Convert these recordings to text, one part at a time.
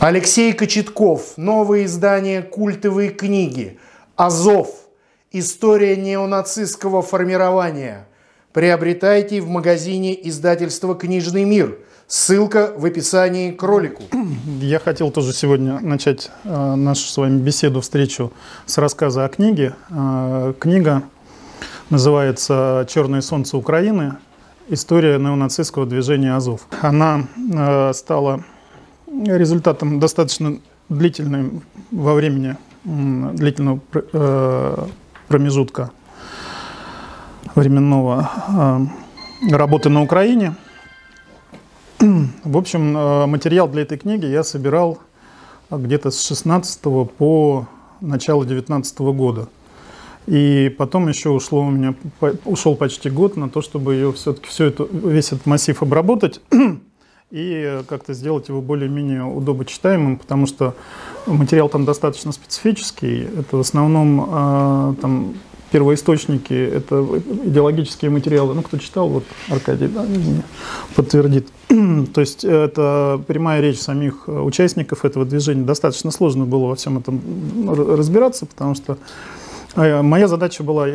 Алексей Кочетков. Новое издание культовой книги. Азов. История неонацистского формирования. Приобретайте в магазине издательства «Книжный мир». Ссылка в описании к ролику. Я хотел тоже сегодня начать э, нашу с вами беседу, встречу с рассказа о книге. Э, книга называется «Черное солнце Украины. История неонацистского движения Азов». Она э, стала результатом достаточно длительной во времени, длительного э, промежутка временного э, работы на Украине. В общем, э, материал для этой книги я собирал где-то с 16 по начало 19 года. И потом еще ушло у меня, ушел почти год на то, чтобы ее все-таки все это, весь этот массив обработать и как-то сделать его более-менее удобочитаемым, потому что материал там достаточно специфический. Это в основном э, там, первоисточники, это идеологические материалы. Ну, кто читал, вот Аркадий да, подтвердит. То есть это прямая речь самих участников этого движения. Достаточно сложно было во всем этом разбираться, потому что а, моя задача была,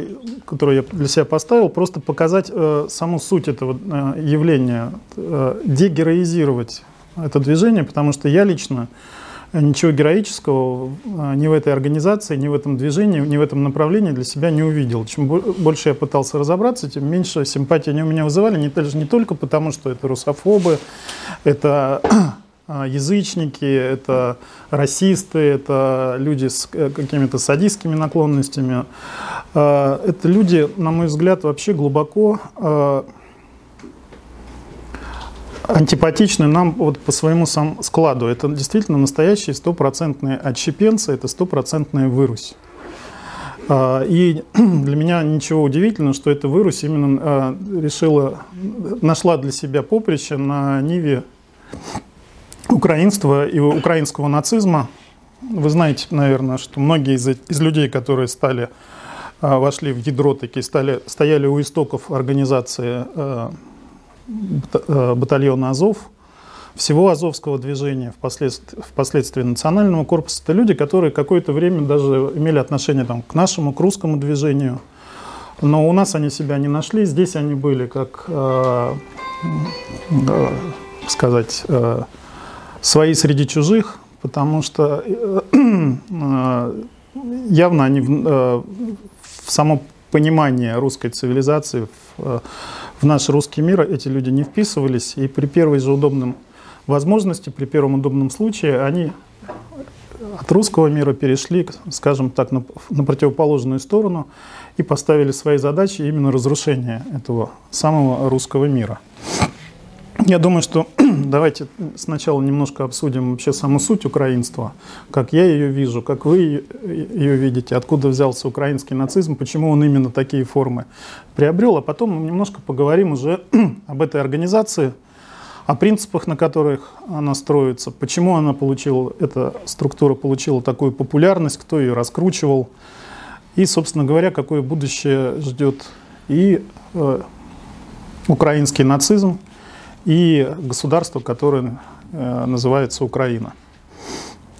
которую я для себя поставил, просто показать э, саму суть этого э, явления, э, дегероизировать это движение, потому что я лично ничего героического э, ни в этой организации, ни в этом движении, ни в этом направлении для себя не увидел. Чем больше я пытался разобраться, тем меньше симпатии они у меня вызывали, не, не только потому, что это русофобы, это а, язычники, это расисты, это люди с э, какими-то садистскими наклонностями. А, это люди, на мой взгляд, вообще глубоко а, антипатичны нам вот по своему сам складу. Это действительно настоящие стопроцентные отщепенцы, это стопроцентная вырусь. И для меня ничего удивительного, что эта вырусь именно решила, нашла для себя поприще на Ниве украинства и украинского нацизма. Вы знаете, наверное, что многие из, из людей, которые стали, а, вошли в ядро, такие стали, стояли у истоков организации э, э, батальона Азов, всего Азовского движения, впоследствии, впоследствии национального корпуса, это люди, которые какое-то время даже имели отношение там, к нашему, к русскому движению. Но у нас они себя не нашли, здесь они были как, э, э, сказать, э, свои среди чужих, потому что э, э, явно они в, э, в само понимание русской цивилизации, в, в наш русский мир эти люди не вписывались, и при первой же удобном возможности, при первом удобном случае они от русского мира перешли, скажем так, на, на противоположную сторону и поставили свои задачи именно разрушение этого самого русского мира. Я думаю, что давайте сначала немножко обсудим вообще саму суть украинства, как я ее вижу, как вы ее видите, откуда взялся украинский нацизм, почему он именно такие формы приобрел, а потом мы немножко поговорим уже об этой организации, о принципах, на которых она строится, почему она получила, эта структура получила такую популярность, кто ее раскручивал, и, собственно говоря, какое будущее ждет и э, украинский нацизм, и государство, которое э, называется Украина.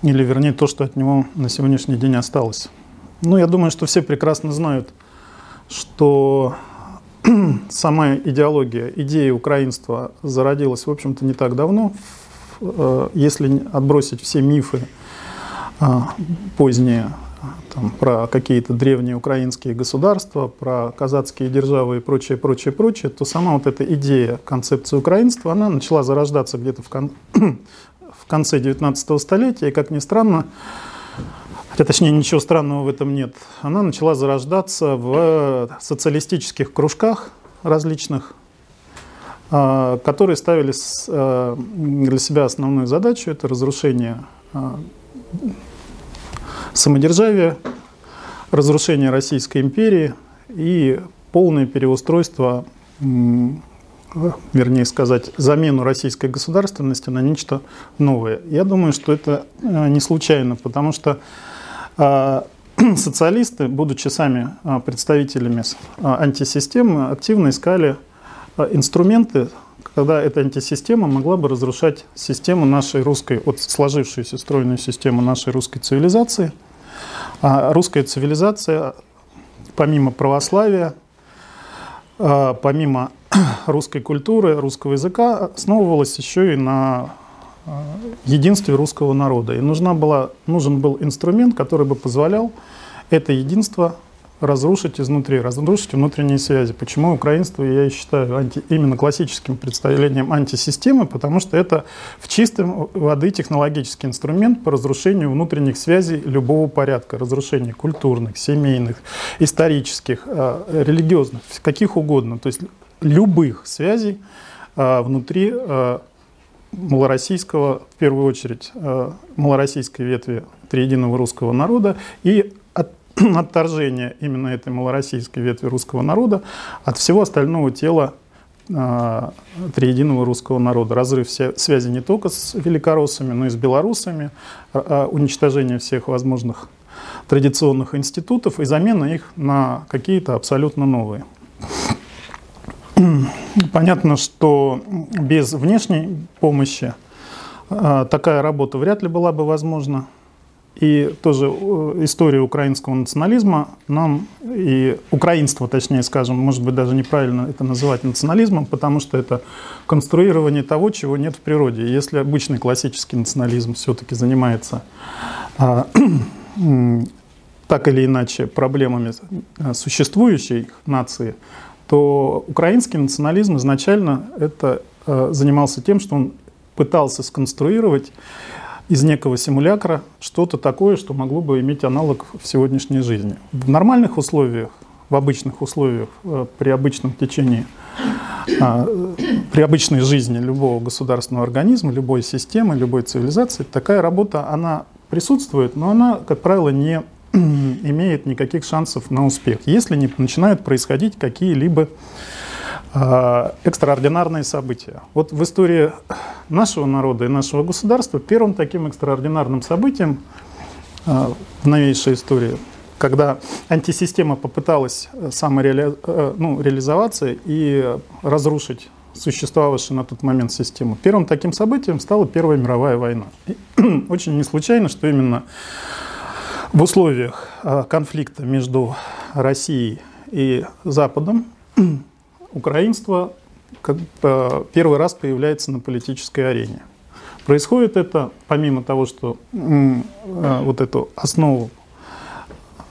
Или, вернее, то, что от него на сегодняшний день осталось. Ну, я думаю, что все прекрасно знают, что сама идеология, идея украинства зародилась, в общем-то, не так давно. Э, если отбросить все мифы э, поздние там, про какие-то древние украинские государства, про казацкие державы и прочее, прочее, прочее, то сама вот эта идея концепции украинства, она начала зарождаться где-то в, кон... в конце 19 столетия, и, как ни странно, хотя точнее ничего странного в этом нет, она начала зарождаться в социалистических кружках различных, а, которые ставили а, для себя основную задачу – это разрушение а, самодержавие, разрушение Российской империи и полное переустройство, вернее сказать, замену российской государственности на нечто новое. Я думаю, что это э, не случайно, потому что а, социалисты, будучи сами а, представителями а, антисистемы, активно искали инструменты когда эта антисистема могла бы разрушать систему нашей русской, вот сложившуюся стройную систему нашей русской цивилизации. А русская цивилизация, помимо православия, а, помимо русской культуры, русского языка, основывалась еще и на а, единстве русского народа. И нужна была, нужен был инструмент, который бы позволял это единство разрушить изнутри, разрушить внутренние связи. Почему украинство я считаю анти, именно классическим представлением антисистемы, потому что это в чистом воды технологический инструмент по разрушению внутренних связей любого порядка, разрушению культурных, семейных, исторических, э, религиозных, каких угодно, то есть любых связей э, внутри э, малороссийского, в первую очередь, малороссийской ветви триединого русского народа и отторжение именно этой малороссийской ветви русского народа от всего остального тела э, триединого русского народа. Разрыв все, связи не только с великороссами, но и с белорусами, э, уничтожение всех возможных традиционных институтов и замена их на какие-то абсолютно новые. Понятно, что без внешней помощи э, такая работа вряд ли была бы возможна. И тоже э, история украинского национализма нам, и украинства, точнее скажем, может быть даже неправильно это называть национализмом, потому что это конструирование того, чего нет в природе. Если обычный классический национализм все-таки занимается а, так или иначе проблемами существующей нации, то украинский национализм изначально это э, занимался тем, что он пытался сконструировать из некого симулякра что-то такое, что могло бы иметь аналог в сегодняшней жизни. В нормальных условиях, в обычных условиях, э, при обычном течении, а, при обычной жизни любого государственного организма, любой системы, любой цивилизации, такая работа, она присутствует, но она, как правило, не имеет никаких шансов на успех, если не начинают происходить какие-либо экстраординарные события. Вот в истории нашего народа и нашего государства первым таким экстраординарным событием а, в новейшей истории, когда антисистема попыталась э, самореали... Э, ну, реализоваться и разрушить существовавшую на тот момент систему. Первым таким событием стала Первая мировая война. И очень не случайно, что именно в условиях а, конфликта между Россией и Западом украинство как, первый раз появляется на политической арене. Происходит это, помимо того, что э, вот эту основу,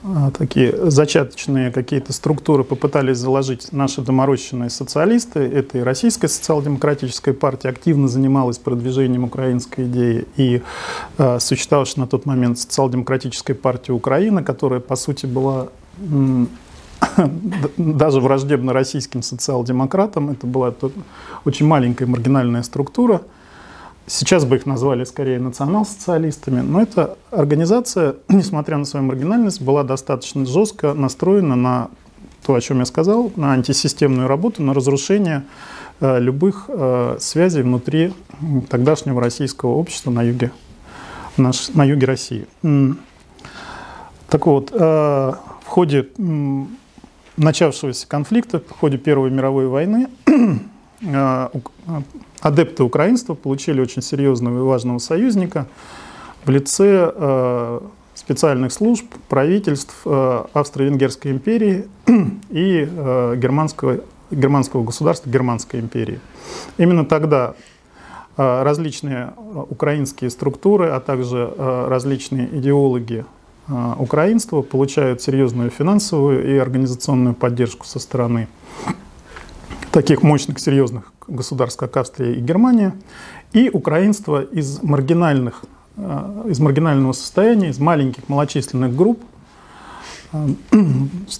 э, такие зачаточные какие-то структуры попытались заложить наши доморощенные социалисты, это и Российская социал-демократическая партия активно занималась продвижением украинской идеи, и э, существовавшая на тот момент социал-демократическая партия Украины, которая, по сути, была даже враждебно российским социал-демократам. Это была очень маленькая маргинальная структура. Сейчас бы их назвали скорее национал-социалистами, но эта организация, несмотря на свою маргинальность, была достаточно жестко настроена на то, о чем я сказал, на антисистемную работу, на разрушение э, любых э, связей внутри тогдашнего российского общества на юге, наш, на юге России. Так вот, э, в ходе начавшегося конфликта в ходе Первой мировой войны э, адепты украинства получили очень серьезного и важного союзника в лице э, специальных служб, правительств э, Австро-Венгерской империи и германского, германского государства Германской империи. Именно тогда различные украинские структуры, а также различные идеологи украинства получают серьезную финансовую и организационную поддержку со стороны таких мощных, серьезных государств, как Австрия и Германия, и украинство из маргинальных а, из маргинального состояния, из маленьких малочисленных групп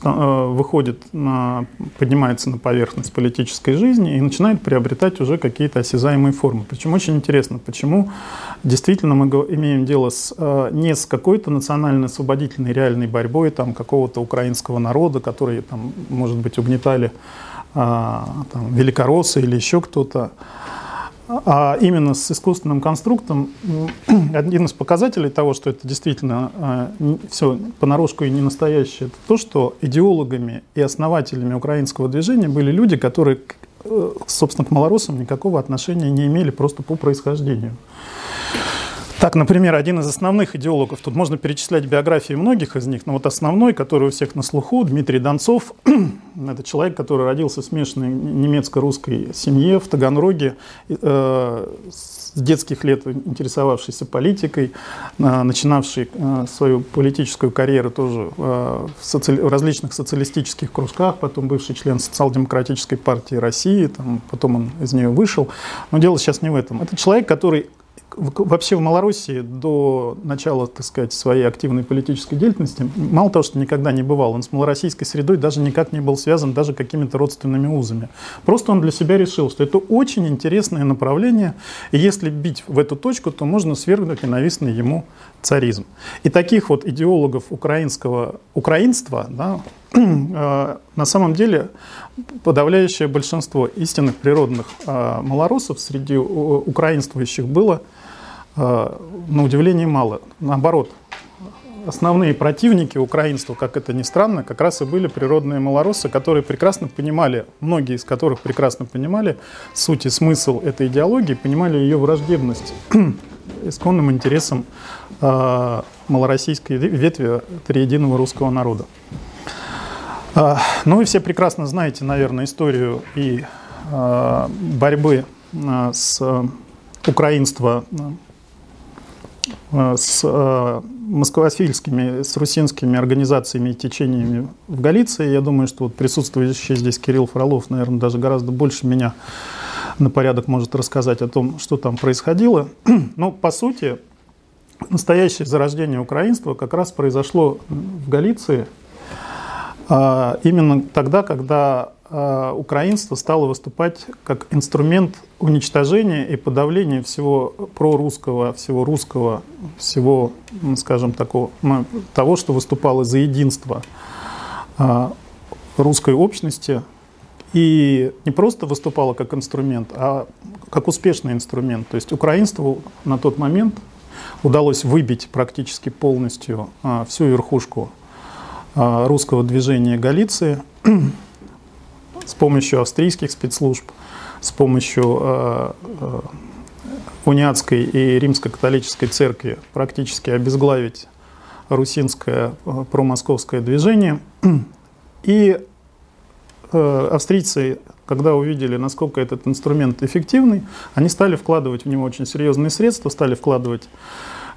выходит на, поднимается на поверхность политической жизни и начинает приобретать уже какие-то осязаемые формы. Причем очень интересно, почему действительно мы имеем дело с, э, не с какой-то национально-освободительной реальной борьбой там, какого-то украинского народа, который, там, может быть, угнетали там, великороссы или еще кто-то, а именно с искусственным конструктом один из показателей того, что это действительно а, все понарошку и не настоящее, это то, что идеологами и основателями украинского движения были люди, которые собственно, к малорусам никакого отношения не имели просто по происхождению. Так, например, один из основных идеологов, тут можно перечислять биографии многих из них, но вот основной, который у всех на слуху, Дмитрий Донцов, это человек, который родился в смешанной немецко-русской семье в Таганроге, э, с детских лет интересовавшийся политикой, э, начинавший э, свою политическую карьеру тоже в, соци... в различных социалистических кружках, потом бывший член социал-демократической партии России, там, потом он из нее вышел. Но дело сейчас не в этом. Это человек, который вообще в Малороссии до начала, так сказать, своей активной политической деятельности, мало того, что никогда не бывал, он с малороссийской средой даже никак не был связан даже какими-то родственными узами. Просто он для себя решил, что это очень интересное направление, и если бить в эту точку, то можно свергнуть ненавистный ему царизм. И таких вот идеологов украинского украинства, да, э, на самом деле подавляющее большинство истинных природных э, малорусов среди украинствующих было на удивление мало. Наоборот, основные противники украинства, как это ни странно, как раз и были природные малоросы, которые прекрасно понимали, многие из которых прекрасно понимали суть и смысл этой идеологии, понимали ее враждебность исконным интересам э, малороссийской ветви триединого русского народа. Э, ну и все прекрасно знаете, наверное, историю и борьбы с украинства с э, москвофильскими, с русинскими организациями и течениями в Галиции. Я думаю, что вот присутствующий здесь Кирилл Фролов, наверное, даже гораздо больше меня на порядок может рассказать о том, что там происходило. Но, по сути, настоящее зарождение украинства как раз произошло в Галиции а, именно тогда, когда Э, украинство стало выступать как инструмент уничтожения и подавления всего прорусского, всего русского, всего, скажем, такого, того, что выступало за единство э, русской общности. И не просто выступало как инструмент, а как успешный инструмент. То есть украинству на тот момент удалось выбить практически полностью э, всю верхушку русского движения Галиции с помощью австрийских спецслужб, с помощью э, э, униатской и римско-католической церкви практически обезглавить русинское э, промосковское движение. И э, австрийцы, когда увидели, насколько этот инструмент эффективный, они стали вкладывать в него очень серьезные средства, стали вкладывать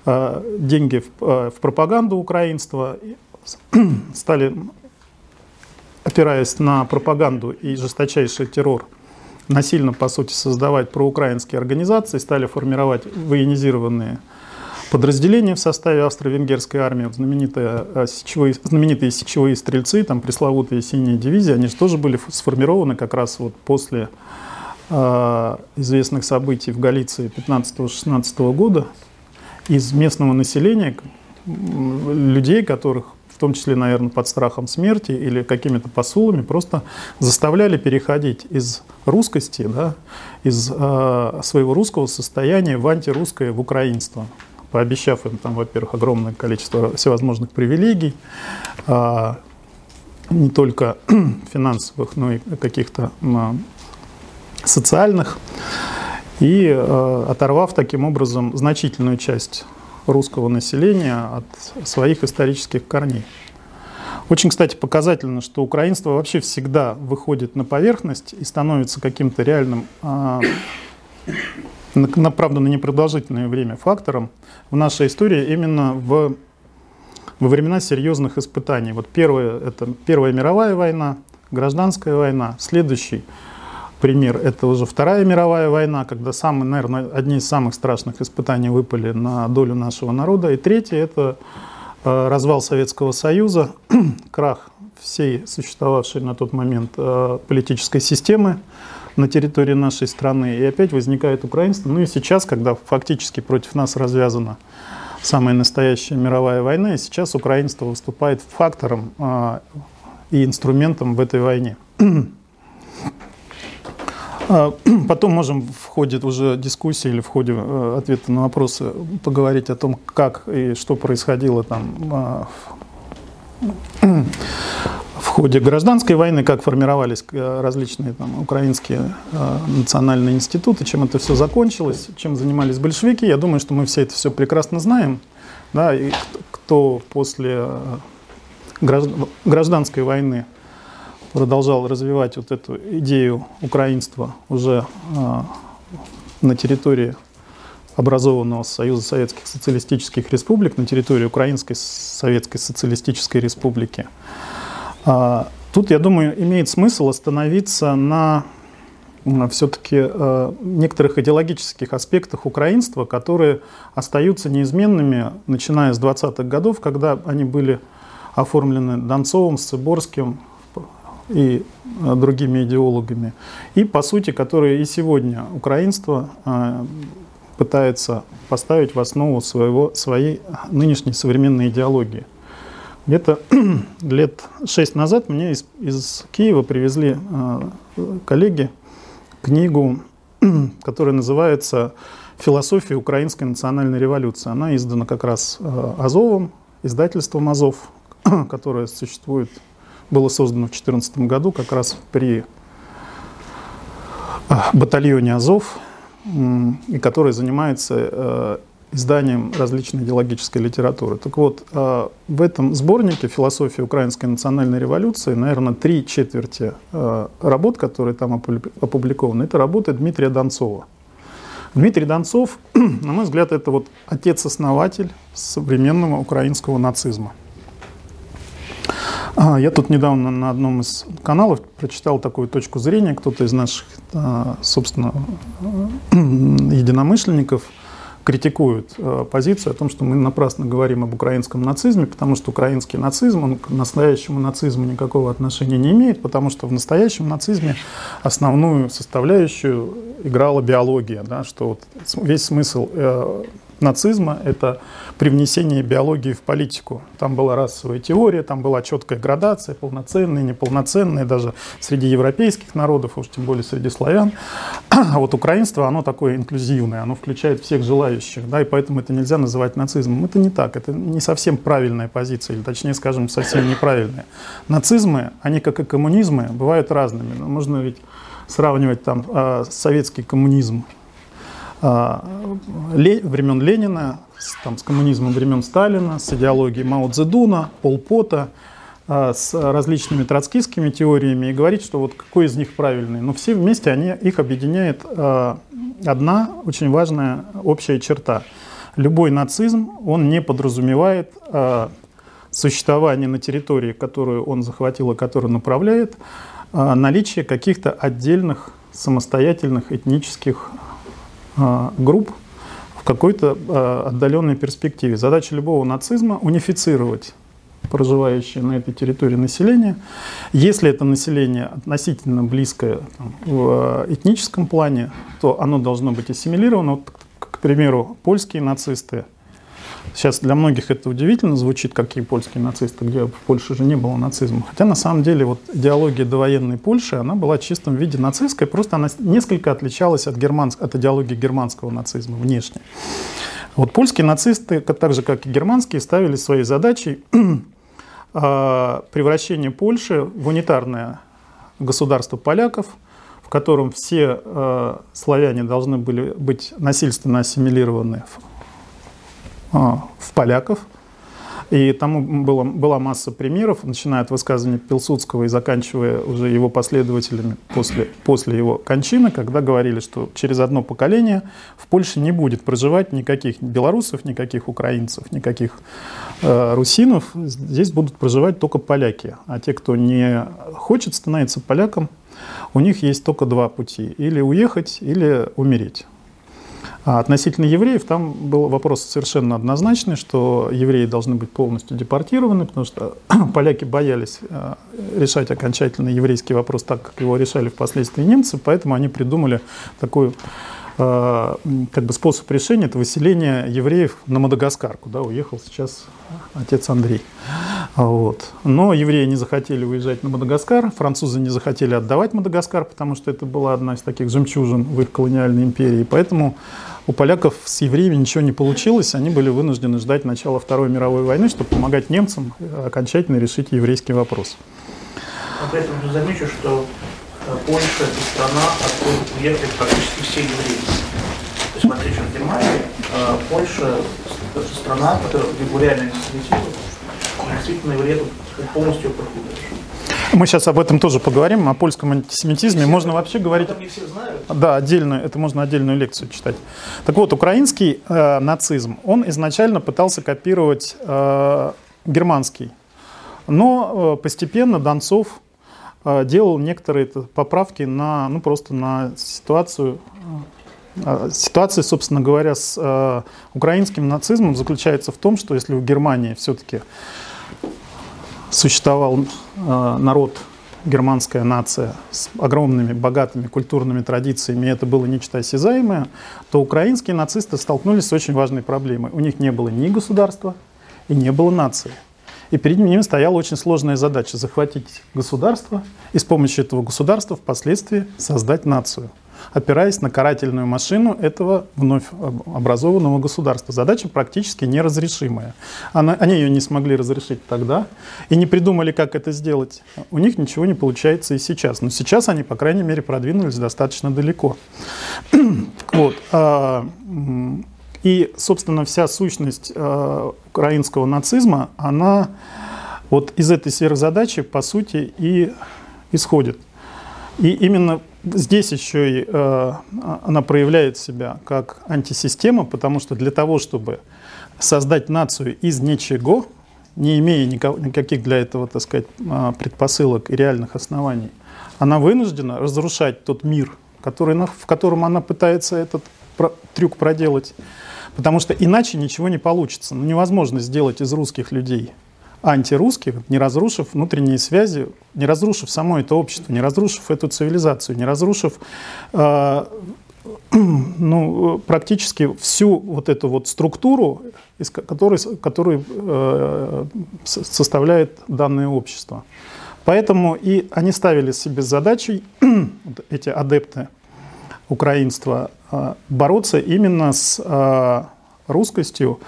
э, деньги в, э, в пропаганду украинства, стали опираясь на пропаганду и жесточайший террор, насильно, по сути, создавать проукраинские организации, стали формировать военизированные подразделения в составе австро-венгерской армии, знаменитые э, сечевые, знаменитые сечевые стрельцы, там пресловутые синие дивизии, они же тоже были сформированы как раз вот после э, известных событий в Галиции 15-16 года из местного населения, людей, которых в том числе, наверное, под страхом смерти или какими-то посулами, просто заставляли переходить из русскости, да, из э, своего русского состояния в антирусское, в украинство, пообещав им, там, во-первых, огромное количество всевозможных привилегий, э, не только финансовых, но и каких-то э, социальных, и э, оторвав таким образом значительную часть русского населения от своих исторических корней. Очень, кстати, показательно, что украинство вообще всегда выходит на поверхность и становится каким-то реальным, а, на, правда, на непродолжительное время фактором в нашей истории именно в, во времена серьезных испытаний. Вот первое, это Первая мировая война, гражданская война, следующий – пример – это уже Вторая мировая война, когда самые, наверное, одни из самых страшных испытаний выпали на долю нашего народа. И третье – это э, развал Советского Союза, крах всей существовавшей на тот момент э, политической системы на территории нашей страны. И опять возникает украинство. Ну и сейчас, когда фактически против нас развязана самая настоящая мировая война, и сейчас украинство выступает фактором э, и инструментом в этой войне. А, потом можем в ходе уже дискуссии или в ходе э, ответа на вопросы поговорить о том, как и что происходило там а, в ходе гражданской войны, как формировались э, различные там, украинские э, национальные институты, чем это все закончилось, чем занимались большевики. Я думаю, что мы все это все прекрасно знаем. Да, и кто после э, гражданской войны продолжал развивать вот эту идею украинства уже э, на территории образованного Союза Советских Социалистических Республик, на территории Украинской Советской Социалистической Республики. А, тут, я думаю, имеет смысл остановиться на все-таки э, некоторых идеологических аспектах украинства, которые остаются неизменными, начиная с 20-х годов, когда они были оформлены Донцовым, Сыборским и э, другими идеологами, и, по сути, которые и сегодня украинство э, пытается поставить в основу своего, своей нынешней современной идеологии. Где-то лет шесть назад мне из, из Киева привезли коллеги книгу, которая называется «Философия украинской национальной революции». Она издана как раз э, Азовом, издательством Азов, которое существует, было создано в 2014 году как раз при э, батальоне Азов, и которое занимается э, изданием различной идеологической литературы. Так вот, а, в этом сборнике «Философия украинской национальной революции», наверное, три четверти работ, которые там опубликованы, это работы Дмитрия Донцова. Дмитрий Донцов, на мой взгляд, это вот отец-основатель современного украинского нацизма. А, я тут недавно на одном из каналов прочитал такую точку зрения, кто-то из наших, собственно, единомышленников – критикуют э, позицию о том, что мы напрасно говорим об украинском нацизме, потому что украинский нацизм, он к настоящему нацизму никакого отношения не имеет, потому что в настоящем нацизме основную составляющую играла биология, да, что вот весь смысл э, нацизма – это привнесение биологии в политику. Там была расовая теория, там была четкая градация, полноценные, неполноценные, даже среди европейских народов, уж тем более среди славян. А вот украинство, оно такое инклюзивное, оно включает всех желающих, да, и поэтому это нельзя называть нацизмом. Это не так, это не совсем правильная позиция, или точнее скажем, совсем неправильная. Нацизмы, они как и коммунизмы, бывают разными. Но можно ведь сравнивать там э, советский коммунизм времен Ленина, там, с коммунизмом времен Сталина, с идеологией Мао Цзэдуна, Полпота, а, с различными троцкистскими теориями и говорить, что вот какой из них правильный. Но все вместе они, их объединяет а, одна очень важная общая черта. Любой нацизм, он не подразумевает существование на территории, которую он захватил и которую направляет, наличие каких-то отдельных самостоятельных этнических а, групп в какой-то а, отдаленной перспективе. Задача любого нацизма – унифицировать проживающее на этой территории население. Если это население относительно близкое там, в а, этническом плане, то оно должно быть ассимилировано. Вот, к примеру, польские нацисты – Сейчас для многих это удивительно звучит, какие польские нацисты, где в Польше же не было нацизма. Хотя на самом деле вот идеология довоенной Польши, она была в чистом виде нацистской, просто она несколько отличалась от, германск... от идеологии германского нацизма внешне. Вот польские нацисты, так же как и германские, ставили своей задачей а, превращение Польши в унитарное государство поляков, в котором все э, славяне должны были быть насильственно ассимилированы а, в поляков. И там было, была масса примеров, начиная от высказывания Пилсудского и заканчивая уже его последователями после, после его кончины, когда говорили, что через одно поколение в Польше не будет проживать никаких белорусов, никаких украинцев, никаких э, русинов. Здесь будут проживать только поляки. А те, кто не хочет становиться поляком, у них есть только два пути. Или уехать, или умереть. А относительно евреев там был вопрос совершенно однозначный, что евреи должны быть полностью депортированы, потому что поляки боялись э, решать окончательно еврейский вопрос так, как его решали впоследствии немцы, поэтому они придумали такой э, как бы способ решения это выселение евреев на Мадагаскар, куда уехал сейчас отец Андрей. Вот. Но евреи не захотели уезжать на Мадагаскар, французы не захотели отдавать Мадагаскар, потому что это была одна из таких жемчужин в их колониальной империи. Поэтому у поляков с евреями ничего не получилось, они были вынуждены ждать начала Второй мировой войны, чтобы помогать немцам окончательно решить еврейский вопрос. При этом замечу, что э, Польша – это страна, откуда уехали практически все евреи. То есть, в Германии, э, Польша – это страна, которая регулярно антисемитизм, действительно евреи полностью проходят. Мы сейчас об этом тоже поговорим, о польском антисемитизме. Все можно вообще говорить... Это все знают. Да, отдельно, это можно отдельную лекцию читать. Так вот, украинский э, нацизм, он изначально пытался копировать э, германский. Но э, постепенно Донцов э, делал некоторые поправки на, ну, просто на ситуацию э, Ситуация, собственно говоря, с э, украинским нацизмом заключается в том, что если в Германии все-таки существовал э, народ, германская нация с огромными, богатыми культурными традициями, и это было нечто осязаемое, то украинские нацисты столкнулись с очень важной проблемой. У них не было ни государства и не было нации. И перед ними стояла очень сложная задача – захватить государство и с помощью этого государства впоследствии создать нацию – опираясь на карательную машину этого вновь образованного государства. Задача практически неразрешимая. Она, они ее не смогли разрешить тогда и не придумали, как это сделать. У них ничего не получается и сейчас. Но сейчас они, по крайней мере, продвинулись достаточно далеко. вот. А, и, собственно, вся сущность а, украинского нацизма, она вот из этой сверхзадачи, по сути, и исходит. И именно здесь еще и э, она проявляет себя как антисистема, потому что для того, чтобы создать нацию из ничего, не имея никаких для этого, так сказать, а, предпосылок и реальных оснований, она вынуждена разрушать тот мир, который, в котором она пытается этот трюк проделать. Потому что иначе ничего не получится. Ну, невозможно сделать из русских людей антирусских, не разрушив внутренние связи, не разрушив само это общество, не разрушив эту цивилизацию, не разрушив э, ну, практически всю вот эту вот структуру, из которой, которую э, составляет данное общество. Поэтому и они ставили себе задачей, эти адепты украинства, э, бороться именно с э, русскостью,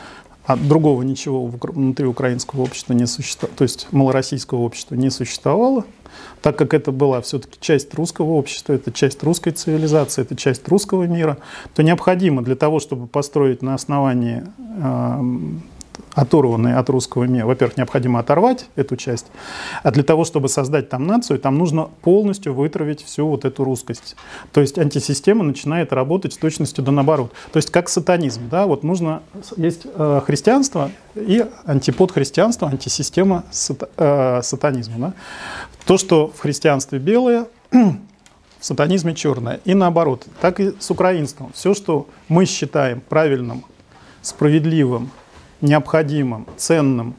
а другого ничего внутри украинского общества не существовало, то есть малороссийского общества не существовало, так как это была все-таки часть русского общества, это часть русской цивилизации, это часть русского мира, то необходимо для того, чтобы построить на основании э, оторванные от русского мира. Во-первых, необходимо оторвать эту часть, а для того, чтобы создать там нацию, там нужно полностью вытравить всю вот эту русскость. То есть антисистема начинает работать с точностью до наоборот. То есть как сатанизм, да, вот нужно, есть э, христианство и антипод христианства, антисистема сата, э, сатанизма. Да? То, что в христианстве белое, в сатанизме черное. И наоборот, так и с украинством. Все, что мы считаем правильным, справедливым, необходимым, ценным,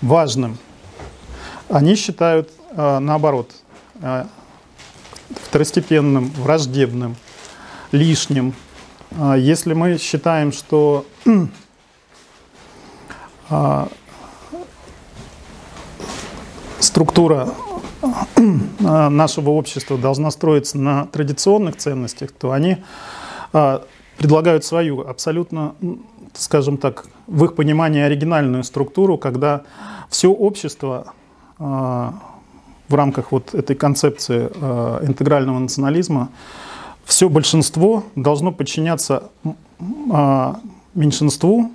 важным, они считают э, наоборот э, второстепенным, враждебным, лишним. Э, если мы считаем, что структура нашего общества должна строиться на традиционных ценностях, то они предлагают свою абсолютно скажем так, в их понимании оригинальную структуру, когда все общество э, в рамках вот этой концепции э, интегрального национализма, все большинство должно подчиняться э, меньшинству,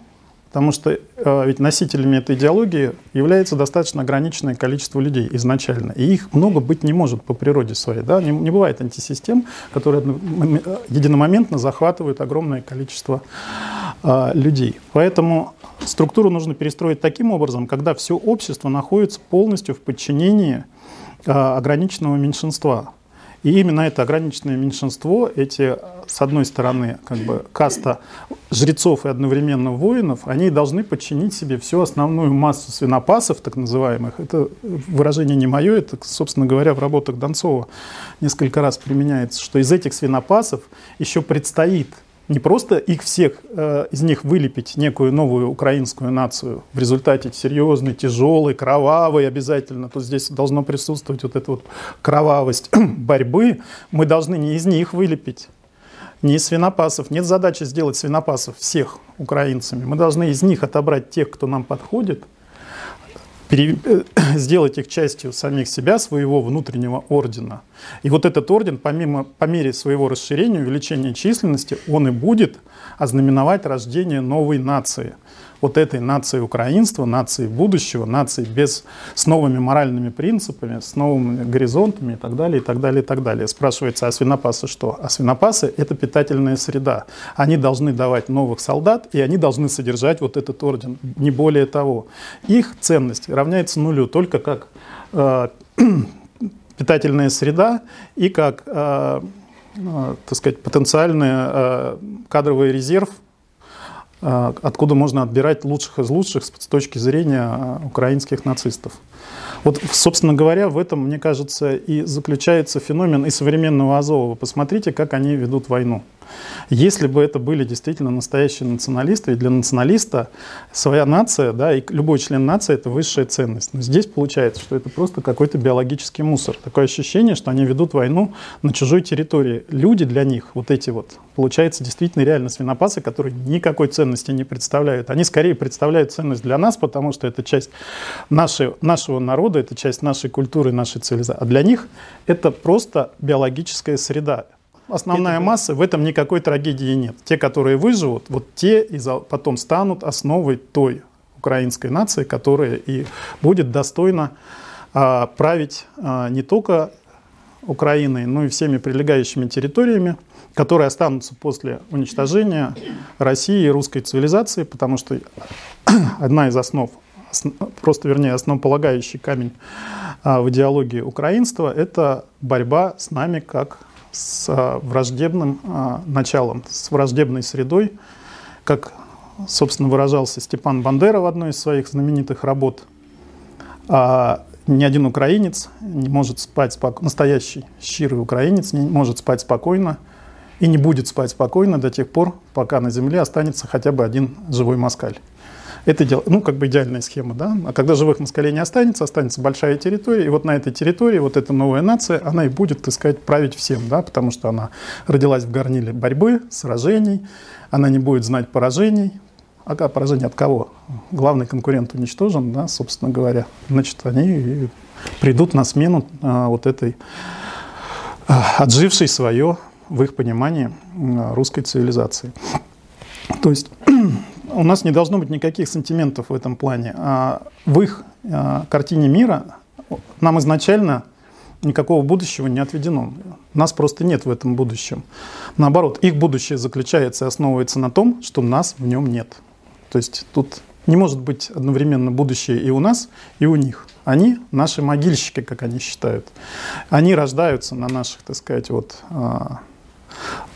Потому что ведь носителями этой идеологии является достаточно ограниченное количество людей изначально. И их много быть не может по природе своей. Да? Не, не бывает антисистем, которые единомоментно захватывают огромное количество э, людей. Поэтому структуру нужно перестроить таким образом, когда все общество находится полностью в подчинении э, ограниченного меньшинства. И именно это ограниченное меньшинство, эти, с одной стороны, как бы каста жрецов и одновременно воинов, они должны подчинить себе всю основную массу свинопасов, так называемых. Это выражение не мое, это, собственно говоря, в работах Донцова несколько раз применяется, что из этих свинопасов еще предстоит не просто их всех, э, из них вылепить некую новую украинскую нацию в результате серьезной, тяжелой, кровавой обязательно, то здесь должно присутствовать вот эта вот кровавость борьбы, мы должны не из них вылепить, не из свинопасов. Нет задачи сделать свинопасов всех украинцами. Мы должны из них отобрать тех, кто нам подходит, пере, сделать их частью самих себя, своего внутреннего ордена. И вот этот орден, помимо, по мере своего расширения, увеличения численности, он и будет ознаменовать рождение новой нации – вот этой нации украинства, нации будущего, нации без, с новыми моральными принципами, с новыми горизонтами и так далее, и так далее, и так далее. Спрашивается, а свинопасы что? А свинопасы – это питательная среда. Они должны давать новых солдат, и они должны содержать вот этот орден, не более того. Их ценность равняется нулю только как э, питательная среда и как э, так сказать, потенциальный э, кадровый резерв а, откуда можно отбирать лучших из лучших с точки зрения а, украинских нацистов. Вот, собственно говоря, в этом, мне кажется, и заключается феномен и современного Азова. Посмотрите, как они ведут войну. Если бы это были действительно настоящие националисты, и для националиста своя нация, да, и любой член нации – это высшая ценность. Но здесь получается, что это просто какой-то биологический мусор. Такое ощущение, что они ведут войну на чужой территории. Люди для них, вот эти вот, получается, действительно реально свинопасы, которые никакой ценности не представляют. Они скорее представляют ценность для нас, потому что это часть нашей, нашего народа, это часть нашей культуры, нашей цивилизации. А для них это просто биологическая среда основная это... масса, в этом никакой трагедии нет. Те, которые выживут, вот те и потом станут основой той украинской нации, которая и будет достойно а, править а, не только Украиной, но и всеми прилегающими территориями, которые останутся после уничтожения России и русской цивилизации, потому что одна из основ, просто вернее основополагающий камень а, в идеологии украинства – это борьба с нами как с а, враждебным а, началом, с враждебной средой, как, собственно, выражался Степан Бандера в одной из своих знаменитых работ. А, ни один украинец не может спать спокойно, настоящий щирый украинец не может спать спокойно и не будет спать спокойно до тех пор, пока на земле останется хотя бы один живой москаль. Это дело, ну, как бы идеальная схема, да. А когда живых москалей не останется, останется большая территория, и вот на этой территории вот эта новая нация, она и будет, так сказать, править всем, да, потому что она родилась в горниле борьбы, сражений, она не будет знать поражений. А поражение от кого? Главный конкурент уничтожен, да, собственно говоря. Значит, они придут на смену а, вот этой а, отжившей свое, в их понимании, а, русской цивилизации. То есть у нас не должно быть никаких сантиментов в этом плане. А в их а, картине мира нам изначально никакого будущего не отведено. Нас просто нет в этом будущем. Наоборот, их будущее заключается и основывается на том, что нас в нем нет. То есть тут не может быть одновременно будущее и у нас, и у них. Они наши могильщики, как они считают. Они рождаются на наших, так сказать, вот а,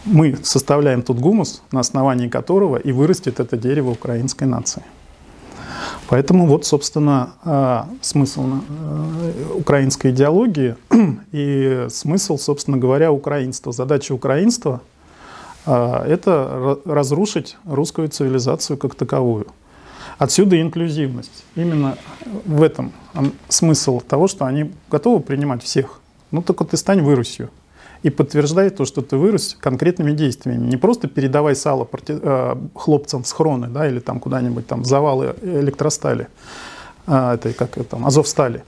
мы составляем тот гумус, на основании которого и вырастет это дерево украинской нации. Поэтому вот, собственно, а, смысл э, украинской идеологии и смысл, собственно говоря, украинства. Задача украинства а, – это разрушить русскую цивилизацию как таковую. Отсюда инклюзивность. Именно в этом смысл того, что они готовы принимать всех. Ну, только ты стань вырусью и подтверждает то, что ты вырос конкретными действиями. Не просто передавай сало э, хлопцам с хроны, да, или там куда-нибудь там завалы электростали, э, это как там, Азовстали.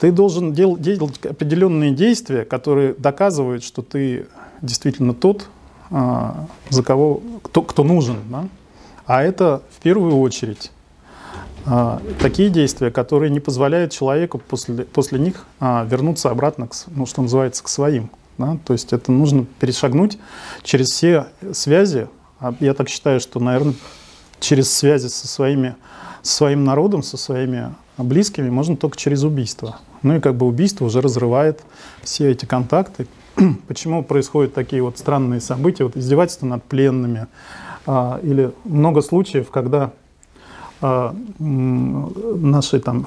Ты должен дел, делать определенные действия, которые доказывают, что ты действительно тот, э, за кого, кто, кто нужен. Да? А это в первую очередь такие действия, которые не позволяют человеку после, после них вернуться обратно, к, ну, что называется, к своим. Да? То есть это нужно перешагнуть через все связи. А я так считаю, что, наверное, через связи со, своими, со своим народом, со своими близкими можно только через убийство. Ну и как бы убийство уже разрывает все эти контакты. Почему происходят такие вот странные события, вот издевательства над пленными, а, или много случаев, когда наши там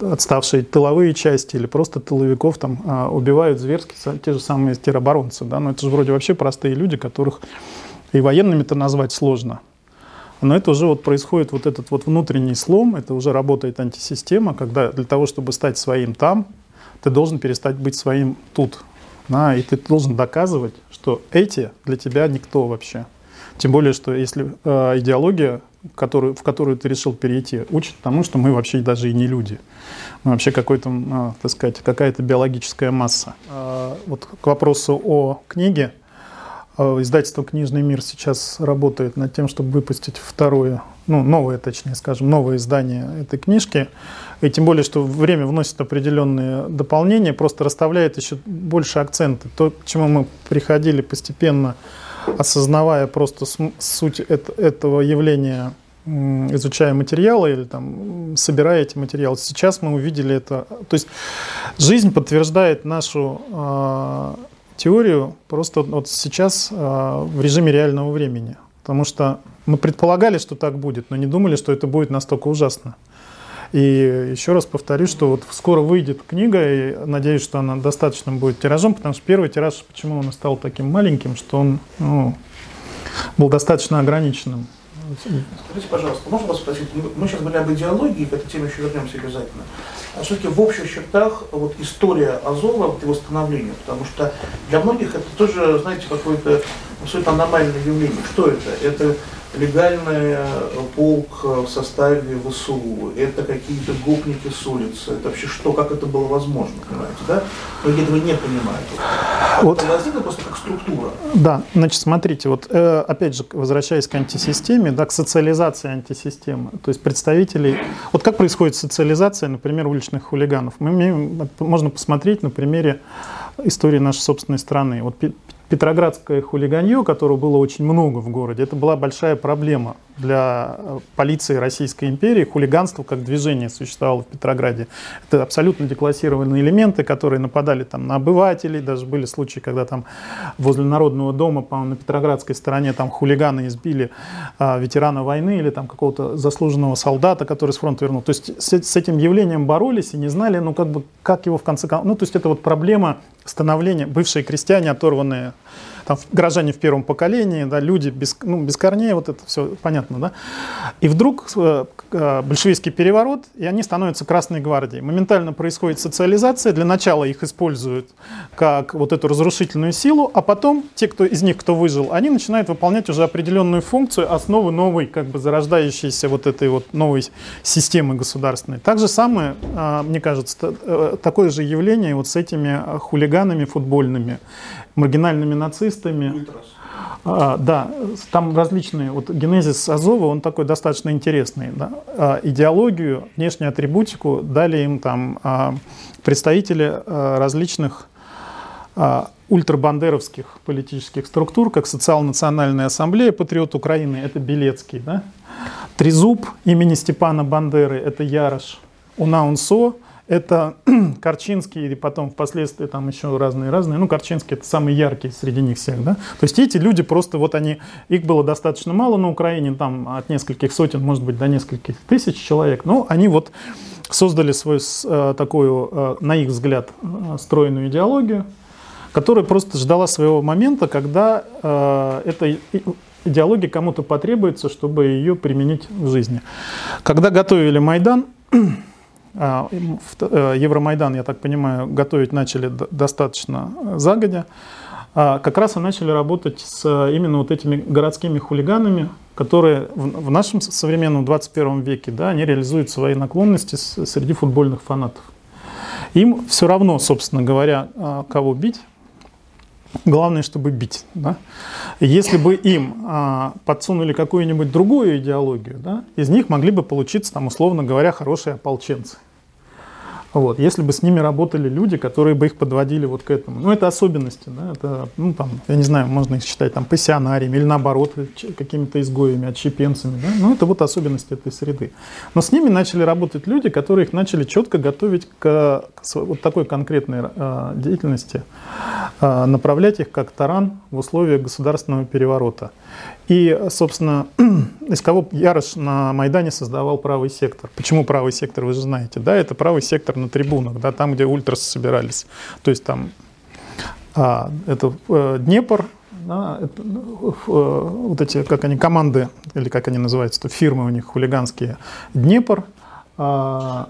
отставшие тыловые части или просто тыловиков там а, убивают зверски те же самые тероборонцы, да, но это же вроде вообще простые люди, которых и военными-то назвать сложно. Но это уже вот происходит вот этот вот внутренний слом, это уже работает антисистема, когда для того, чтобы стать своим там, ты должен перестать быть своим тут. Да, и ты должен доказывать, что эти для тебя никто вообще. Тем более, что если э, идеология которую, в которую ты решил перейти, учит тому, что мы вообще даже и не люди. Мы вообще какой-то, а, так сказать, какая-то биологическая масса. А, вот к вопросу о книге. А, издательство «Книжный мир» сейчас работает над тем, чтобы выпустить второе, ну, новое, точнее скажем, новое издание этой книжки. И тем более, что время вносит определенные дополнения, просто расставляет еще больше акценты. То, к чему мы приходили постепенно, осознавая просто суть этого явления, изучая материалы или там, собирая эти материалы. Сейчас мы увидели это. То есть жизнь подтверждает нашу э, теорию просто вот сейчас э, в режиме реального времени. Потому что мы предполагали, что так будет, но не думали, что это будет настолько ужасно. И еще раз повторю, что вот скоро выйдет книга, и надеюсь, что она достаточным будет тиражом, потому что первый тираж, почему он стал таким маленьким, что он ну, был достаточно ограниченным. Скажите, пожалуйста, можно вас спросить, мы сейчас говорили об идеологии, к этой теме еще вернемся обязательно. А все-таки в общих чертах вот история Азова, вот его становления, потому что для многих это тоже, знаете, какое-то абсолютно аномальное явление. Что это? Это легальный э, полк в составе ВСУ, это какие-то гопники с улицы, это вообще что, как это было возможно, понимаете, да? Многие этого не понимают. Вот. Это возникло просто как структура. Да, значит, смотрите, вот э, опять же, возвращаясь к антисистеме, да, к социализации антисистемы, то есть представителей, вот как происходит социализация, например, уличных хулиганов, мы имеем, можно посмотреть на примере истории нашей собственной страны. Вот Петроградское хулиганье, которого было очень много в городе, это была большая проблема для э, полиции Российской империи. Хулиганство как движение существовало в Петрограде. Это абсолютно деклассированные элементы, которые нападали там на обывателей. Даже были случаи, когда там возле Народного дома, по-моему, на Петроградской стороне там хулиганы избили а, ветерана войны или там какого-то заслуженного солдата, который с фронта вернул. То есть с, с этим явлением боролись и не знали, ну как бы, как его в конце концов... Ну то есть это вот проблема становления, бывшие крестьяне, оторванные там, горожане в первом поколении, да, люди без, ну, без корней, вот это все понятно, да. И вдруг э, э, большевистский переворот, и они становятся Красной гвардией. Моментально происходит социализация, для начала их используют как вот эту разрушительную силу, а потом те, кто из них, кто выжил, они начинают выполнять уже определенную функцию, основы новой, как бы зарождающейся вот этой вот новой системы государственной. Так же самое, э, мне кажется, такое же явление вот с этими хулиганами футбольными маргинальными нацистами. А, да, там различные, вот генезис Азова, он такой достаточно интересный. Да? А, идеологию, внешнюю атрибутику дали им там а, представители а, различных а, ультрабандеровских политических структур, как Социал-национальная ассамблея «Патриот Украины» — это Белецкий, да? Трезуб имени Степана Бандеры — это Ярош, Унаунсо это Корчинский, и потом впоследствии там еще разные-разные. Ну, Корчинский это самый яркий среди них всех, да. То есть эти люди просто, вот они, их было достаточно мало на Украине, там от нескольких сотен, может быть, до нескольких тысяч человек, но они вот создали свою э, такую, э, на их взгляд, э, стройную идеологию, которая просто ждала своего момента, когда эта идеология кому-то потребуется, чтобы ее применить в жизни. Когда готовили Майдан, Евромайдан, я так понимаю, готовить начали достаточно загодя. А, как раз и начали работать с именно вот этими городскими хулиганами, которые в нашем современном 21 веке, да, они реализуют свои наклонности среди футбольных фанатов. Им все равно, собственно говоря, а, кого бить, Главное, чтобы бить. Да? Если бы им а, подсунули какую-нибудь другую идеологию, да, из них могли бы получиться, там, условно говоря, хорошие ополченцы. Вот, если бы с ними работали люди, которые бы их подводили вот к этому. Ну, это особенности, да, это, ну, там, я не знаю, можно их считать там пассионариями или наоборот какими-то изгоями, отщепенцами, да, ну, это вот особенности этой среды. Но с ними начали работать люди, которые их начали четко готовить к, к вот такой конкретной э, деятельности, э, направлять их как таран в условиях государственного переворота. И, собственно, из кого Ярош на Майдане создавал правый сектор. Почему правый сектор, вы же знаете, да, это правый сектор на трибунах, да, там, где ультрасы собирались. То есть там а, это э, Днепр, да, это, э, вот эти, как они, команды, или как они называются, то фирмы у них хулиганские, Днепр, а,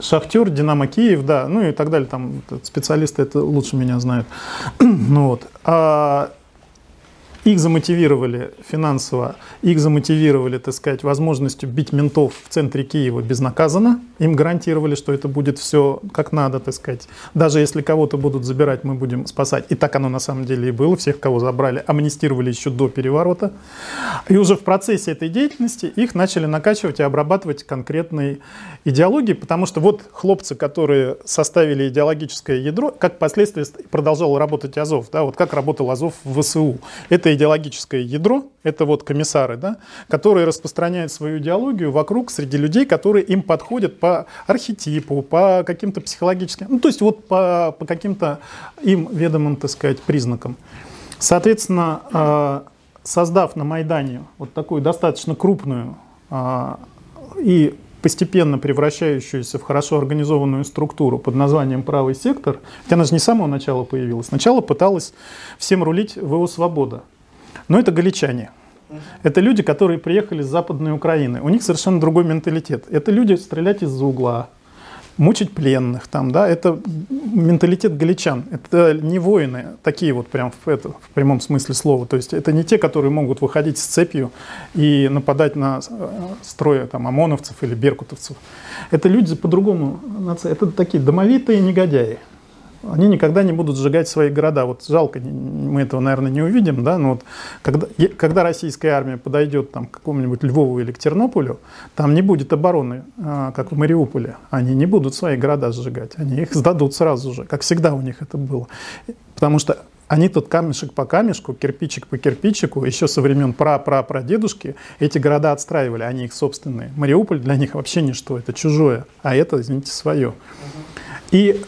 Шахтер, Динамо Киев, да, ну и так далее, там специалисты это лучше меня знают. ну вот. А, их замотивировали финансово, их замотивировали, так сказать, возможностью бить ментов в центре Киева безнаказанно. Им гарантировали, что это будет все как надо, так сказать. Даже если кого-то будут забирать, мы будем спасать. И так оно на самом деле и было. Всех, кого забрали, амнистировали еще до переворота. И уже в процессе этой деятельности их начали накачивать и обрабатывать конкретной идеологией, потому что вот хлопцы, которые составили идеологическое ядро, как последствия продолжал работать Азов, да, вот как работал Азов в ВСУ. Это идеологическое ядро, это вот комиссары, да, которые распространяют свою идеологию вокруг среди людей, которые им подходят по архетипу, по каким-то психологическим, ну, то есть вот по, по каким-то им ведомым, так сказать, признакам. Соответственно, а, создав на Майдане вот такую достаточно крупную а, и постепенно превращающуюся в хорошо организованную структуру под названием «Правый сектор», хотя она же не с самого начала появилась, сначала пыталась всем рулить ВО «Свобода». Но это галичане. Это люди, которые приехали с Западной Украины. У них совершенно другой менталитет. Это люди стрелять из-за угла, мучить пленных там, да, это менталитет галичан, это не воины, такие вот прям в, это, в прямом смысле слова, то есть это не те, которые могут выходить с цепью и нападать на э, строя там ОМОНовцев или беркутовцев. Это люди по-другому, это такие домовитые негодяи, они никогда не будут сжигать свои города. Вот жалко, мы этого, наверное, не увидим, да, но вот когда, когда российская армия подойдет там, к какому-нибудь Львову или к Тернополю, там не будет обороны, а, как в Мариуполе. Они не будут свои города сжигать, они их сдадут сразу же, как всегда у них это было. Потому что они тут камешек по камешку, кирпичик по кирпичику, еще со времен пра-пра-прадедушки эти города отстраивали, они их собственные. Мариуполь для них вообще ничто, это чужое, а это, извините, свое. И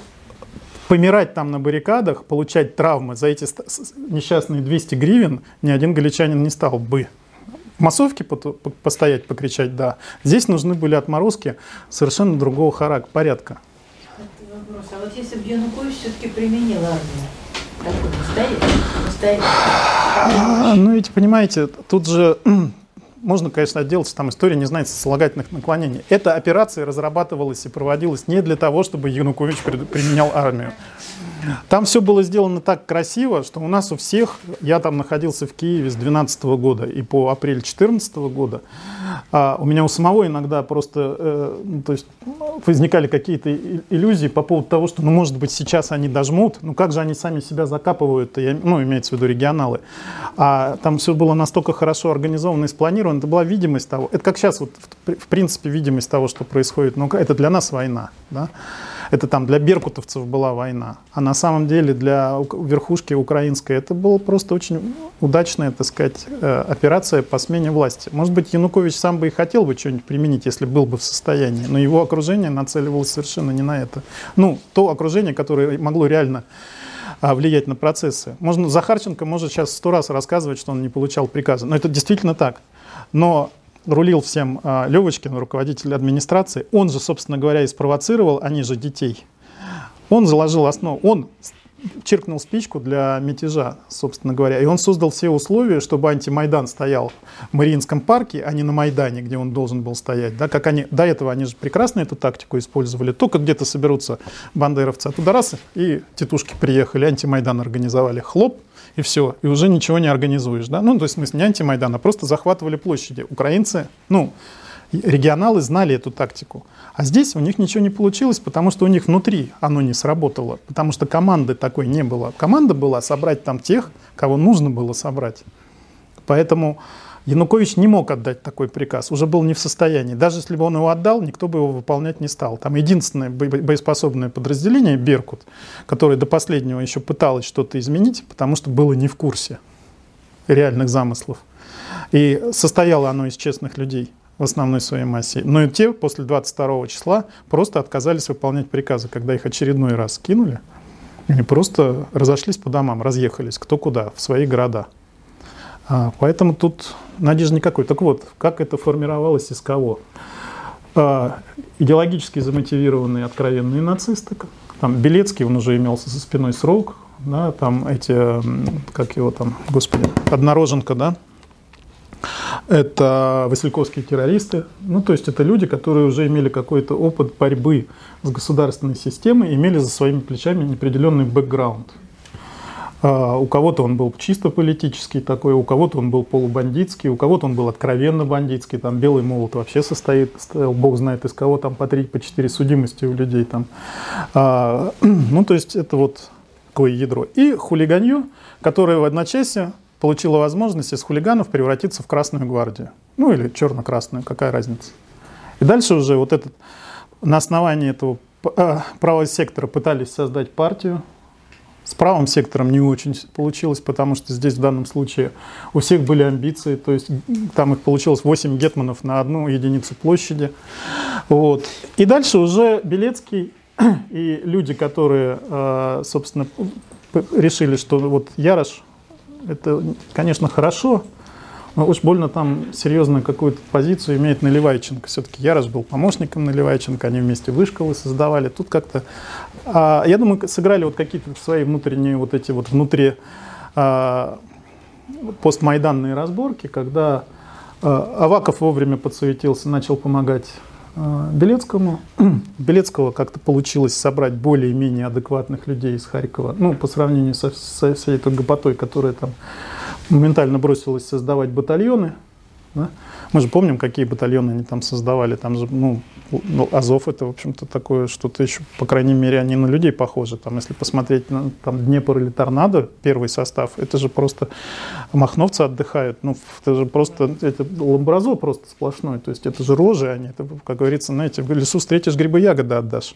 помирать там на баррикадах, получать травмы за эти несчастные 200 гривен ни один галичанин не стал бы. В массовке постоять, покричать, да. Здесь нужны были отморозки совершенно другого характера, порядка. Вопрос. А вот если бы Янукович все-таки применил армию, как бы настоящий, а, Ну, ведь понимаете, тут же можно, конечно, отделаться, там история не знает сослагательных наклонений. Эта операция разрабатывалась и проводилась не для того, чтобы Янукович применял армию. Там все было сделано так красиво, что у нас у всех, я там находился в Киеве с 2012 года и по апрель 2014 года, а у меня у самого иногда просто э, ну, то есть, возникали какие-то иллюзии по поводу того, что, ну, может быть, сейчас они дожмут, ну, как же они сами себя закапывают, я, ну, имеется в виду регионалы. А там все было настолько хорошо организовано и спланировано, это была видимость того, это как сейчас, вот, в принципе, видимость того, что происходит, ну, это для нас война, да, это там для беркутовцев была война. А на самом деле для верхушки украинской это была просто очень удачная, так сказать, э, операция по смене власти. Может быть, Янукович сам бы и хотел бы что-нибудь применить, если был бы в состоянии, но его окружение нацеливалось совершенно не на это. Ну, то окружение, которое могло реально а, влиять на процессы. Можно, Захарченко может сейчас сто раз рассказывать, что он не получал приказа, но это действительно так. Но рулил всем а, Левочкин, руководитель администрации, он же, собственно говоря, и спровоцировал, они же детей. Он заложил основу, он чиркнул спичку для мятежа, собственно говоря, и он создал все условия, чтобы антимайдан стоял в Мариинском парке, а не на Майдане, где он должен был стоять. Да, как они, до этого они же прекрасно эту тактику использовали. Только где-то соберутся бандеровцы оттуда раз, и тетушки приехали, антимайдан организовали. Хлоп, и все, и уже ничего не организуешь, да, ну, то есть, в смысле, не антимайдан, а просто захватывали площади. Украинцы, ну, регионалы знали эту тактику. А здесь у них ничего не получилось, потому что у них внутри оно не сработало, потому что команды такой не было. Команда была собрать там тех, кого нужно было собрать. Поэтому Янукович не мог отдать такой приказ, уже был не в состоянии. Даже если бы он его отдал, никто бы его выполнять не стал. Там единственное боеспособное подразделение, Беркут, которое до последнего еще пыталось что-то изменить, потому что было не в курсе реальных замыслов. И состояло оно из честных людей в основной своей массе. Но и те после 22 числа просто отказались выполнять приказы, когда их очередной раз кинули. Они просто разошлись по домам, разъехались кто куда, в свои города. А, поэтому тут надежды никакой. Так вот, как это формировалось, из кого? А, идеологически замотивированные откровенные нацисты. Там Белецкий, он уже имелся за спиной срок, да, там эти, как его там, господи, Однороженко, да, это васильковские террористы, ну то есть это люди, которые уже имели какой-то опыт борьбы с государственной системой, имели за своими плечами неопределенный бэкграунд. А, у кого-то он был чисто политический такой, у кого-то он был полубандитский, у кого-то он был откровенно бандитский. Там белый молот вообще состоит, бог знает из кого, там по три, по четыре судимости у людей. Там. А, ну, то есть это вот такое ядро. И хулиганье, которое в одночасье получило возможность из хулиганов превратиться в Красную гвардию. Ну или черно-красную, какая разница. И дальше уже вот этот, на основании этого а, правого сектора пытались создать партию, с правым сектором не очень получилось, потому что здесь в данном случае у всех были амбиции, то есть там их получилось 8 гетманов на одну единицу площади. Вот. И дальше уже Белецкий и люди, которые, а, собственно, решили, что вот Ярош, это, конечно, хорошо, но уж больно там серьезную какую-то позицию имеет Наливайченко. Все-таки Ярош был помощником Наливайченко, они вместе вышколы создавали. Тут как-то а, я думаю, сыграли вот какие-то свои внутренние вот эти вот внутри а, постмайданные разборки, когда а, Аваков вовремя подсуетился, начал помогать а, Белецкому. Белецкого как-то получилось собрать более-менее адекватных людей из Харькова, ну, по сравнению со, со всей этой гопотой, которая там моментально бросилась создавать батальоны. Да? Мы же помним, какие батальоны они там создавали. Там же, ну, ну, Азов это, в общем-то, такое что-то еще, по крайней мере, они на людей похожи. Там, если посмотреть на там, Днепр или Торнадо, первый состав, это же просто махновцы отдыхают. Ну, это же просто, это ламбразо просто сплошной. То есть это же рожи они. Это, как говорится, знаете, в лесу встретишь грибы ягоды отдашь.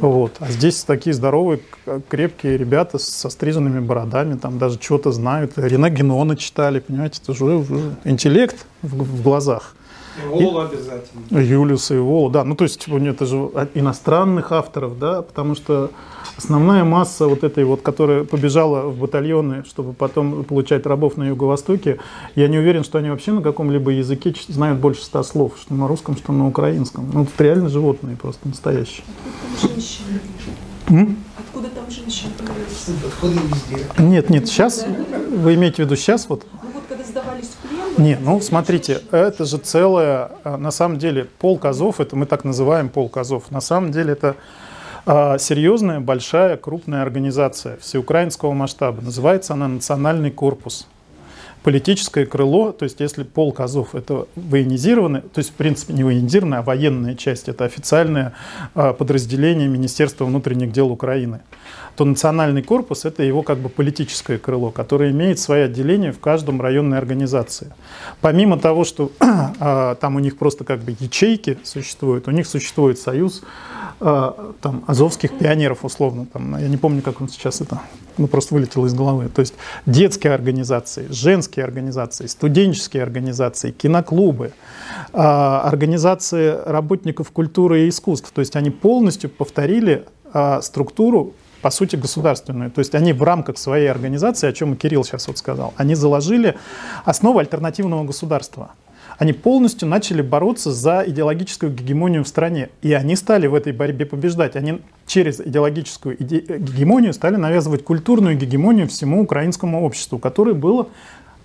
Вот. А здесь такие здоровые, крепкие ребята со стриженными бородами, там даже что-то знают. Рена Генона читали, понимаете, это же интеллект в, в глазах. И Волу обязательно. Юлиус и Волу, да. Ну, то есть, типа, это же иностранных авторов, да, потому что основная масса вот этой вот, которая побежала в батальоны, чтобы потом получать рабов на Юго-Востоке, я не уверен, что они вообще на каком-либо языке знают больше ста слов, что на русском, что на украинском. Ну, это реально животные просто настоящие. Откуда там женщины? Откуда везде? Нет, нет, сейчас, вы имеете в виду сейчас вот? Ну вот когда сдавались. Не, ну смотрите, это же целое, а, на самом деле, полк Азов, это мы так называем полк Азов, на самом деле это а, серьезная, большая, крупная организация всеукраинского масштаба. Называется она «Национальный корпус» политическое крыло, то есть если полк Азов это военизированное, то есть в принципе не военизированная, а военная часть, это официальное а, подразделение Министерства внутренних дел Украины, то национальный корпус это его как бы политическое крыло, которое имеет свои отделения в каждом районной организации. Помимо того, что а, там у них просто как бы ячейки существуют, у них существует союз там, азовских пионеров, условно. Там, я не помню, как он сейчас это, ну, просто вылетело из головы. То есть детские организации, женские организации, студенческие организации, киноклубы, а, организации работников культуры и искусств. То есть они полностью повторили а, структуру по сути, государственную. То есть они в рамках своей организации, о чем и Кирилл сейчас вот сказал, они заложили основу альтернативного государства они полностью начали бороться за идеологическую гегемонию в стране. И они стали в этой борьбе побеждать. Они через идеологическую гегемонию стали навязывать культурную гегемонию всему украинскому обществу, которое было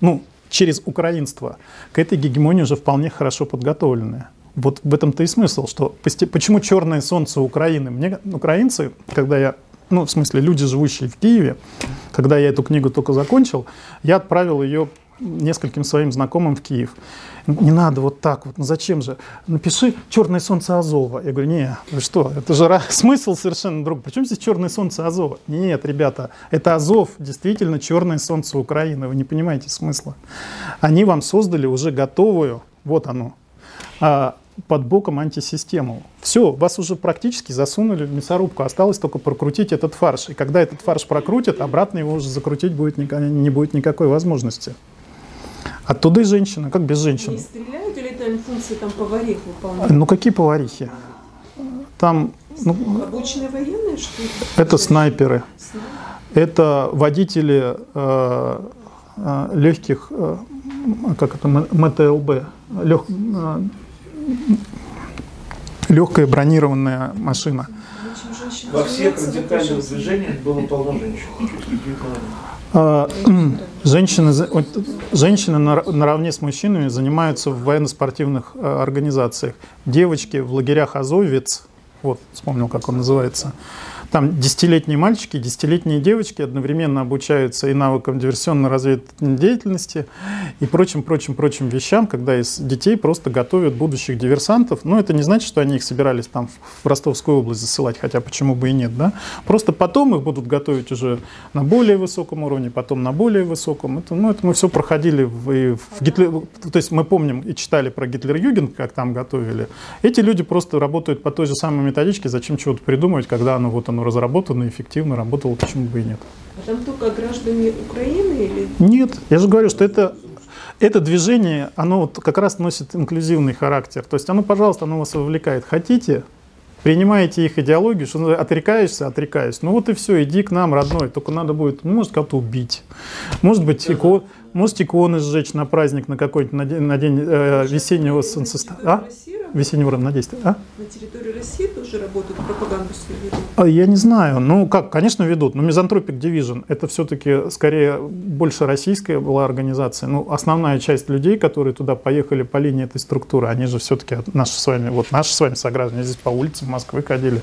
ну, через украинство к этой гегемонии уже вполне хорошо подготовленное. Вот в этом-то и смысл, что почему черное солнце Украины? Мне украинцы, когда я ну, в смысле, люди, живущие в Киеве, когда я эту книгу только закончил, я отправил ее нескольким своим знакомым в Киев. Не надо вот так вот, ну зачем же? Напиши «Черное солнце Азова». Я говорю, не, вы что, это же смысл совершенно другой. Почему здесь «Черное солнце Азова»? Нет, ребята, это Азов, действительно «Черное солнце Украины». Вы не понимаете смысла. Они вам создали уже готовую, вот оно, а, под боком антисистему. Все, вас уже практически засунули в мясорубку. Осталось только прокрутить этот фарш. И когда этот фарш прокрутят, обратно его уже закрутить будет, не будет никакой возможности. Оттуда и женщина. Как без женщин? Они стреляют или это функции там поварих выполняют? Ну какие поварихи? Там... Ну, Обычные военные, что ли? Это снайперы. Это водители э, э, легких, э, как это, МТЛБ, лег, э, легкая бронированная машина. Во всех радикальных движениях было полно женщин. А, женщины, женщины наравне с мужчинами занимаются в военно-спортивных э, организациях. Девочки в лагерях Азовец, вот вспомнил, как он называется, Там десятилетние мальчики, десятилетние девочки одновременно обучаются и навыкам диверсионно-разведывательной деятельности, и прочим, прочим, прочим вещам, когда из детей просто готовят будущих диверсантов. Но это не значит, что они их собирались там в Ростовскую область засылать, хотя почему бы и нет, да? Просто потом их будут готовить уже на более высоком уровне, потом на более высоком. Это, ну, это мы все проходили в, и в Гитлер... То есть мы помним и читали про Гитлер-Юген, как там готовили. Эти люди просто работают по той же самой методичке, зачем чего-то придумывать, когда оно вот оно разработано, эффективно работало, почему бы и нет. А там только граждане Украины или Нет, я же говорю, что это, это движение, оно вот как раз носит инклюзивный характер. То есть оно, пожалуйста, оно вас вовлекает. Хотите, принимаете их идеологию, что отрекаешься, отрекаюсь. Ну вот и все, иди к нам, родной. Только надо будет, ну, может, кого-то убить. Может быть, ико, может, иконы сжечь на праздник, на какой-то, на день, на день э, весеннего солнцестояния. А? Весеннего равнодействия. А? На территории России тоже работают, пропаганду свою ведут. А, Я не знаю. Ну, как, конечно, ведут. Но Misanthropic Division – это все-таки скорее больше российская была организация. Ну, основная часть людей, которые туда поехали по линии этой структуры, они же все-таки наши с вами, вот наши с вами сограждане здесь по улицам Москвы ходили.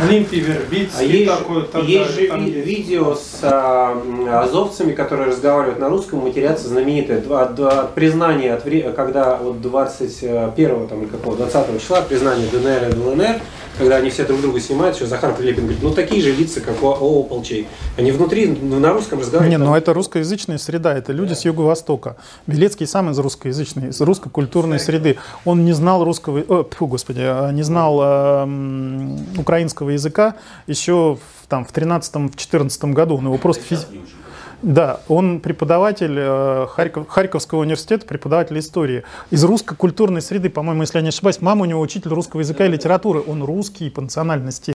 Олимпий Вербицкий А есть, такой, же- тогда есть же там ви- видео с а, азовцами, которые разговаривают на русском, матерятся знаменитое Два- два- признание, от когда вот 21 там, или какого, 20 числа признание ДНР и ЛНР, когда они все друг друга снимают, что Захар Прилепин говорит, ну такие же лица, как у ополчей. Они внутри ну, на русском разговаривают. Не, там, но это русскоязычная среда, это люди с Юго-Востока. Белецкий сам из русскоязычной, из русско-культурной среды. Он не знал русского, о, тьфу, господи, а, не знал э, украинского языка еще в, там, в 13-14 году. Он его просто физи- Да, он преподаватель э, Харьков- Харьковского университета, преподаватель истории. Из русско-культурной среды, по-моему, если я не ошибаюсь, мама у него учитель русского языка и литературы. Он русский по национальности.